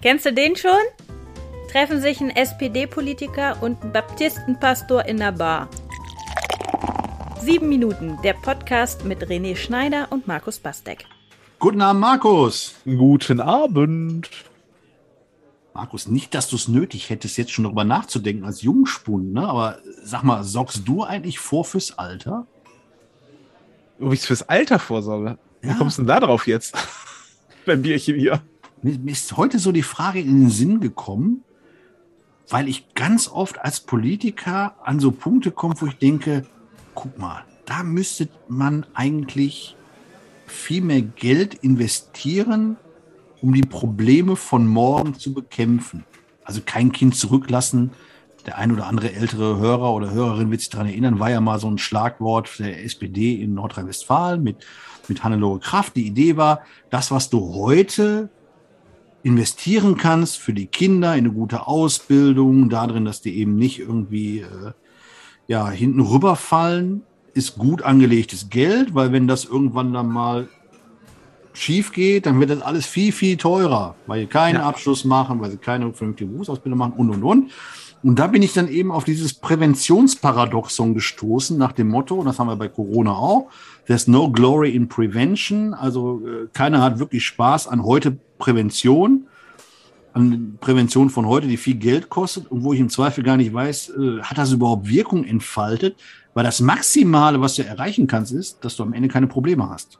Kennst du den schon? Treffen sich ein SPD-Politiker und ein Baptistenpastor in der Bar. Sieben Minuten, der Podcast mit René Schneider und Markus Bastek. Guten Abend, Markus. Guten Abend. Markus, nicht, dass du es nötig hättest, jetzt schon darüber nachzudenken als Jungspund, ne? aber sag mal, sorgst du eigentlich vor fürs Alter? Ob ich fürs Alter vorsorge? Ja. Wie kommst du denn da drauf jetzt? Beim Bierchen hier. Mir ist heute so die Frage in den Sinn gekommen, weil ich ganz oft als Politiker an so Punkte komme, wo ich denke, guck mal, da müsste man eigentlich viel mehr Geld investieren, um die Probleme von morgen zu bekämpfen. Also kein Kind zurücklassen. Der ein oder andere ältere Hörer oder Hörerin wird sich daran erinnern, war ja mal so ein Schlagwort der SPD in Nordrhein-Westfalen mit, mit Hannelore Kraft. Die Idee war, das, was du heute investieren kannst für die Kinder in eine gute Ausbildung, darin, dass die eben nicht irgendwie äh, ja, hinten rüberfallen, ist gut angelegtes Geld, weil wenn das irgendwann dann mal schief geht, dann wird das alles viel, viel teurer, weil sie keinen ja. Abschluss machen, weil sie keine vernünftige Berufsausbildung machen und, und, und. Und da bin ich dann eben auf dieses Präventionsparadoxon gestoßen, nach dem Motto, und das haben wir bei Corona auch, there's no glory in prevention, also äh, keiner hat wirklich Spaß an heute Prävention, an Prävention von heute, die viel Geld kostet und wo ich im Zweifel gar nicht weiß, äh, hat das überhaupt Wirkung entfaltet? Weil das Maximale, was du erreichen kannst, ist, dass du am Ende keine Probleme hast.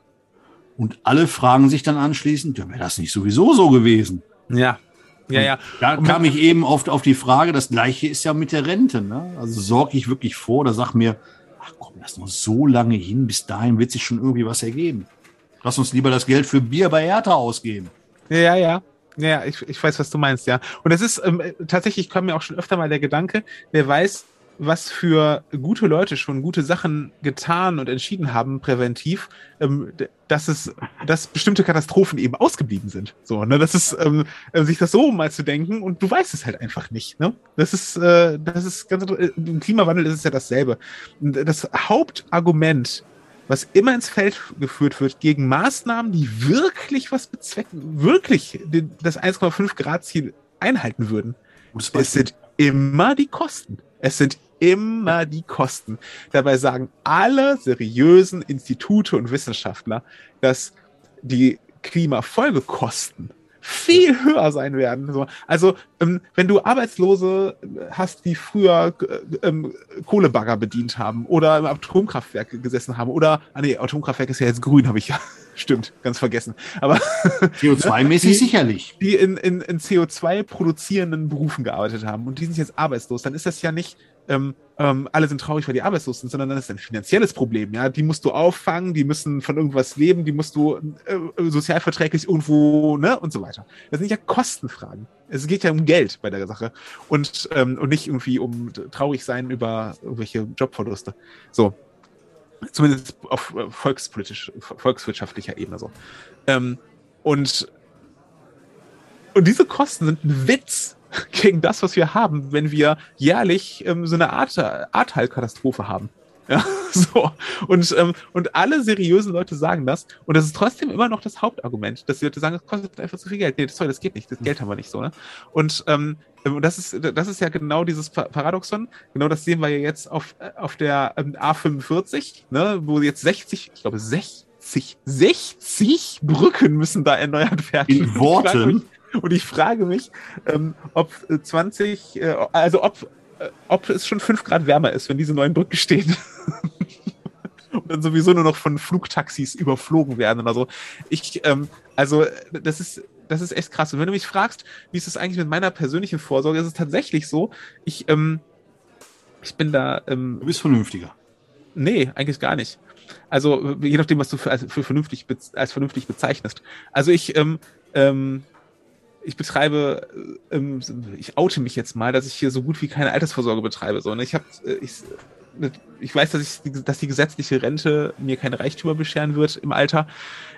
Und alle fragen sich dann anschließend, ja, wäre das nicht sowieso so gewesen? Ja. Ja, ja. Da kam ich eben oft auf die Frage, das gleiche ist ja mit der Rente. Ne? Also sorge ich wirklich vor oder sag mir, ach komm, lass noch so lange hin, bis dahin wird sich schon irgendwie was ergeben. Lass uns lieber das Geld für Bier bei Hertha ausgeben. Ja, ja. Ja, ich, ich weiß, was du meinst, ja. Und es ist ähm, tatsächlich, kam mir auch schon öfter mal der Gedanke, wer weiß, was für gute Leute schon gute Sachen getan und entschieden haben, präventiv, ähm, dass es, dass bestimmte Katastrophen eben ausgeblieben sind. So, ne, das ist, ähm, äh, sich das so mal zu denken und du weißt es halt einfach nicht, ne? Das ist, äh, das ist ganz, äh, im Klimawandel ist es ja dasselbe. Das Hauptargument was immer ins Feld geführt wird gegen Maßnahmen, die wirklich was bezwecken, wirklich das 1,5 Grad Ziel einhalten würden. Es sind immer die Kosten. Es sind immer die Kosten. Dabei sagen alle seriösen Institute und Wissenschaftler, dass die Klimafolgekosten viel höher sein werden. So. Also, ähm, wenn du Arbeitslose hast, die früher äh, ähm, Kohlebagger bedient haben oder im Atomkraftwerk gesessen haben oder, ah nee, Atomkraftwerk ist ja jetzt grün, habe ich ja, stimmt, ganz vergessen. Aber CO2-mäßig sicherlich. Die in, in, in CO2 produzierenden Berufen gearbeitet haben und die sind jetzt arbeitslos, dann ist das ja nicht ähm, ähm, alle sind traurig, weil die arbeitslos sind, sondern dann ist ein finanzielles Problem. Ja, die musst du auffangen, die müssen von irgendwas leben, die musst du äh, sozialverträglich irgendwo ne und so weiter. Das sind ja Kostenfragen. Es geht ja um Geld bei der Sache und ähm, und nicht irgendwie um traurig sein über irgendwelche Jobverluste. So, zumindest auf äh, volkspolitisch, volkswirtschaftlicher Ebene so. Ähm, und und diese Kosten sind ein Witz gegen das, was wir haben, wenn wir jährlich ähm, so eine Art Ahrtal-Katastrophe haben. Ja, so. Und, ähm, und alle seriösen Leute sagen das. Und das ist trotzdem immer noch das Hauptargument, dass die Leute sagen, das kostet einfach zu viel Geld. Nee, sorry, das geht nicht. Das Geld haben wir nicht so, ne? Und, ähm, und das ist, das ist ja genau dieses Paradoxon. Genau das sehen wir ja jetzt auf, auf der ähm, A45, ne, wo jetzt 60, ich glaube 60, 60 Brücken müssen da erneuert werden. In Worten? Und ich frage mich, ähm, ob 20, äh, also ob, äh, ob es schon 5 Grad wärmer ist, wenn diese neuen Brücken stehen. und dann sowieso nur noch von Flugtaxis überflogen werden oder so. Ich, ähm, also, das ist, das ist echt krass. Und wenn du mich fragst, wie ist es eigentlich mit meiner persönlichen Vorsorge, ist es tatsächlich so, ich, ähm, ich bin da. Ähm, du bist vernünftiger. Nee, eigentlich gar nicht. Also, je nachdem, was du für, für vernünftig, als vernünftig bezeichnest. Also, ich, ähm, ähm, ich betreibe, ähm, ich oute mich jetzt mal, dass ich hier so gut wie keine Altersvorsorge betreibe. So, ne? Ich habe, äh, ich, ich weiß, dass, ich, dass die gesetzliche Rente mir keine Reichtümer bescheren wird im Alter.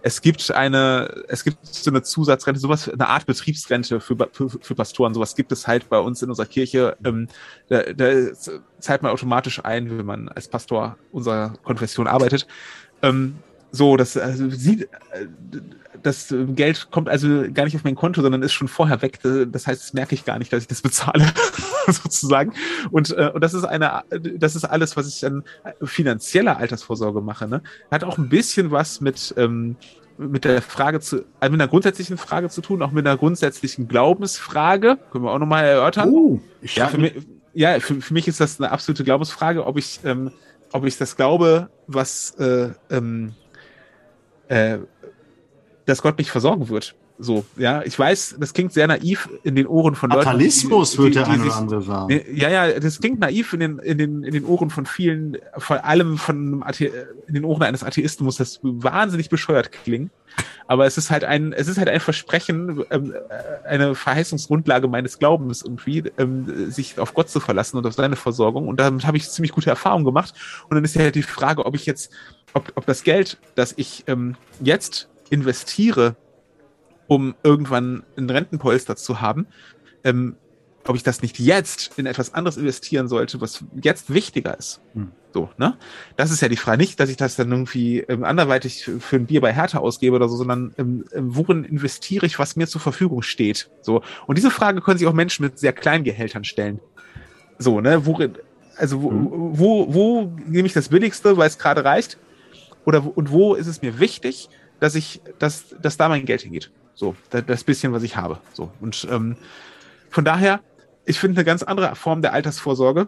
Es gibt eine, es gibt so eine Zusatzrente, sowas, eine Art Betriebsrente für, für, für Pastoren. Sowas gibt es halt bei uns in unserer Kirche. Ähm, da, da zahlt man automatisch ein, wenn man als Pastor unserer Konfession arbeitet. Ähm, so, das also, sieht, äh, das Geld kommt also gar nicht auf mein Konto, sondern ist schon vorher weg. Das heißt, das merke ich gar nicht, dass ich das bezahle, sozusagen. Und, äh, und das ist eine, das ist alles, was ich dann finanzieller Altersvorsorge mache. Ne? Hat auch ein bisschen was mit, ähm, mit der Frage zu, also mit einer grundsätzlichen Frage zu tun, auch mit einer grundsätzlichen Glaubensfrage. Können wir auch nochmal erörtern. Ich ja, für mich, ja für, für mich ist das eine absolute Glaubensfrage, ob ich, ähm, ob ich das glaube, was äh, ähm, äh, dass Gott mich versorgen wird. So, ja, ich weiß, das klingt sehr naiv in den Ohren von Leuten. Fatalismus wird der eine oder andere sagen. Ja, ja, das klingt naiv in den, in den, in den Ohren von vielen, vor allem von in den Ohren eines Atheisten muss das wahnsinnig bescheuert klingen. Aber es ist halt ein, es ist halt ein Versprechen, ähm, äh, eine Verheißungsgrundlage meines Glaubens irgendwie, ähm, sich auf Gott zu verlassen und auf seine Versorgung. Und damit habe ich ziemlich gute Erfahrungen gemacht. Und dann ist ja halt die Frage, ob ich jetzt, ob, ob das Geld, das ich ähm, jetzt investiere, um irgendwann ein Rentenpolster zu haben, ähm, ob ich das nicht jetzt in etwas anderes investieren sollte, was jetzt wichtiger ist. Hm. So, ne? Das ist ja die Frage. Nicht, dass ich das dann irgendwie ähm, anderweitig für ein Bier bei Hertha ausgebe oder so, sondern ähm, ähm, worin investiere ich, was mir zur Verfügung steht. So. Und diese Frage können sich auch Menschen mit sehr kleinen Gehältern stellen. So, ne? Worin, also wo, hm. wo, wo nehme ich das Billigste, weil es gerade reicht? Oder und wo ist es mir wichtig, dass ich, dass, dass da mein Geld hingeht. So, das, bisschen, was ich habe. So. Und ähm, von daher, ich finde eine ganz andere Form der Altersvorsorge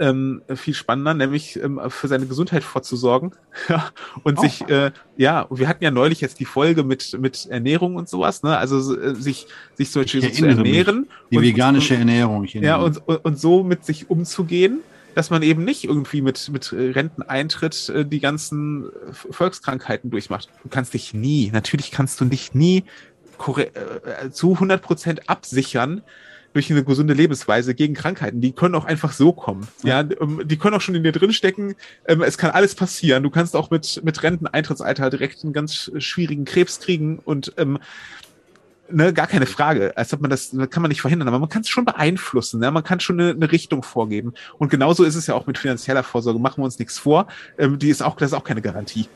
ähm, viel spannender, nämlich ähm, für seine Gesundheit vorzusorgen und oh. sich, äh, ja, wir hatten ja neulich jetzt die Folge mit mit Ernährung und sowas, ne? Also äh, sich sich zum Beispiel so zu ernähren, mich. die und, veganische und, Ernährung, ja und, und so mit sich umzugehen dass man eben nicht irgendwie mit, mit Renteneintritt äh, die ganzen Volkskrankheiten durchmacht. Du kannst dich nie, natürlich kannst du dich nie äh, zu 100 Prozent absichern durch eine gesunde Lebensweise gegen Krankheiten. Die können auch einfach so kommen. Ja, ähm, die können auch schon in dir drinstecken. Ähm, es kann alles passieren. Du kannst auch mit, mit Renteneintrittsalter direkt einen ganz schwierigen Krebs kriegen und ähm, ne, gar keine Frage. Als ob man das, das kann man nicht verhindern, aber man kann es schon beeinflussen. Ne? Man kann schon eine, eine, Richtung vorgeben. Und genauso ist es ja auch mit finanzieller Vorsorge. Machen wir uns nichts vor. Ähm, die ist auch, das ist auch keine Garantie.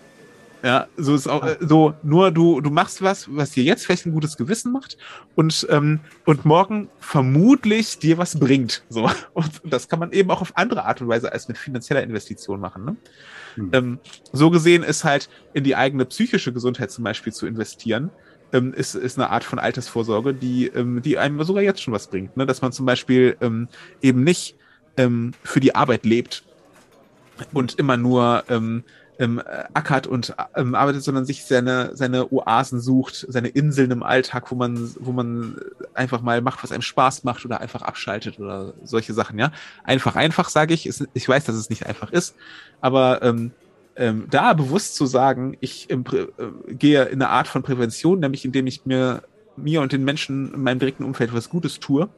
Ja, so ist auch, äh, so, nur du, du machst was, was dir jetzt vielleicht ein gutes Gewissen macht und, ähm, und morgen vermutlich dir was bringt. So. Und das kann man eben auch auf andere Art und Weise als mit finanzieller Investition machen. Ne? Hm. Ähm, so gesehen ist halt in die eigene psychische Gesundheit zum Beispiel zu investieren, ähm, ist, ist eine Art von Altersvorsorge, die, ähm, die einem sogar jetzt schon was bringt. Ne? Dass man zum Beispiel ähm, eben nicht ähm, für die Arbeit lebt und immer nur ähm, ähm, ackert und ähm, arbeitet, sondern sich seine, seine Oasen sucht, seine Inseln im Alltag, wo man, wo man einfach mal macht, was einem Spaß macht oder einfach abschaltet oder solche Sachen, ja. Einfach, einfach, sage ich. Ich weiß, dass es nicht einfach ist, aber ähm, ähm, da bewusst zu sagen, ich ähm, äh, gehe in eine Art von Prävention, nämlich indem ich mir, mir und den Menschen in meinem direkten Umfeld was Gutes tue,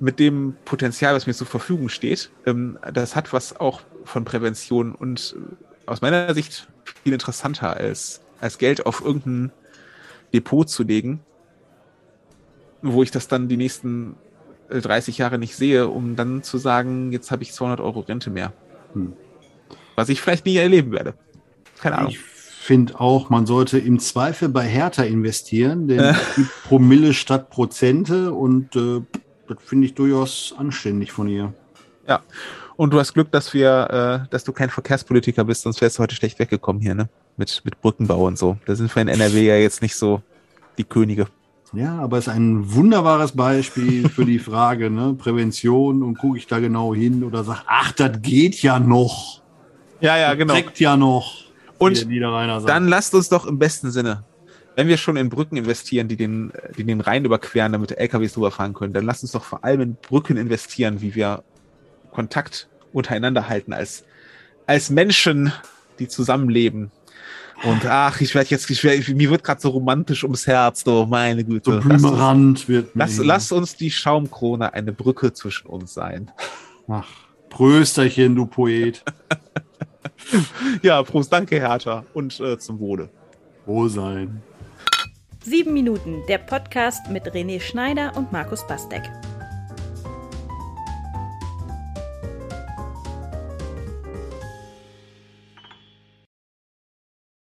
mit dem Potenzial, was mir zur Verfügung steht, ähm, das hat was auch von Prävention und äh, aus meiner Sicht viel interessanter als, als Geld auf irgendein Depot zu legen, wo ich das dann die nächsten 30 äh, Jahre nicht sehe, um dann zu sagen, jetzt habe ich 200 Euro Rente mehr. Hm was ich vielleicht nie erleben werde. Keine Ahnung. Ich finde auch, man sollte im Zweifel bei Hertha investieren, denn es gibt Promille statt Prozente und äh, das finde ich durchaus anständig von ihr. Ja. Und du hast Glück, dass wir, äh, dass du kein Verkehrspolitiker bist, sonst wärst du heute schlecht weggekommen hier, ne? Mit, mit Brückenbau und so. Da sind wir in NRW ja jetzt nicht so die Könige. Ja, aber es ist ein wunderbares Beispiel für die Frage, ne? Prävention und gucke ich da genau hin oder sag, ach, das geht ja noch. Ja, ja, genau. Trägt ja noch. Und dann lasst uns doch im besten Sinne, wenn wir schon in Brücken investieren, die den, die den Rhein überqueren, damit LKWs drüber fahren können, dann lasst uns doch vor allem in Brücken investieren, wie wir Kontakt untereinander halten als, als Menschen, die zusammenleben. Und ach, ich werde jetzt, ich werd, mir wird gerade so romantisch ums Herz, du, meine Güte. So blümerant wird. Lass, lass uns die Schaumkrone eine Brücke zwischen uns sein. Ach, Prösterchen, du Poet. ja, Prost, danke, Hertha. Und äh, zum Wohle. Wohl sein. Sieben Minuten, der Podcast mit René Schneider und Markus Bastek.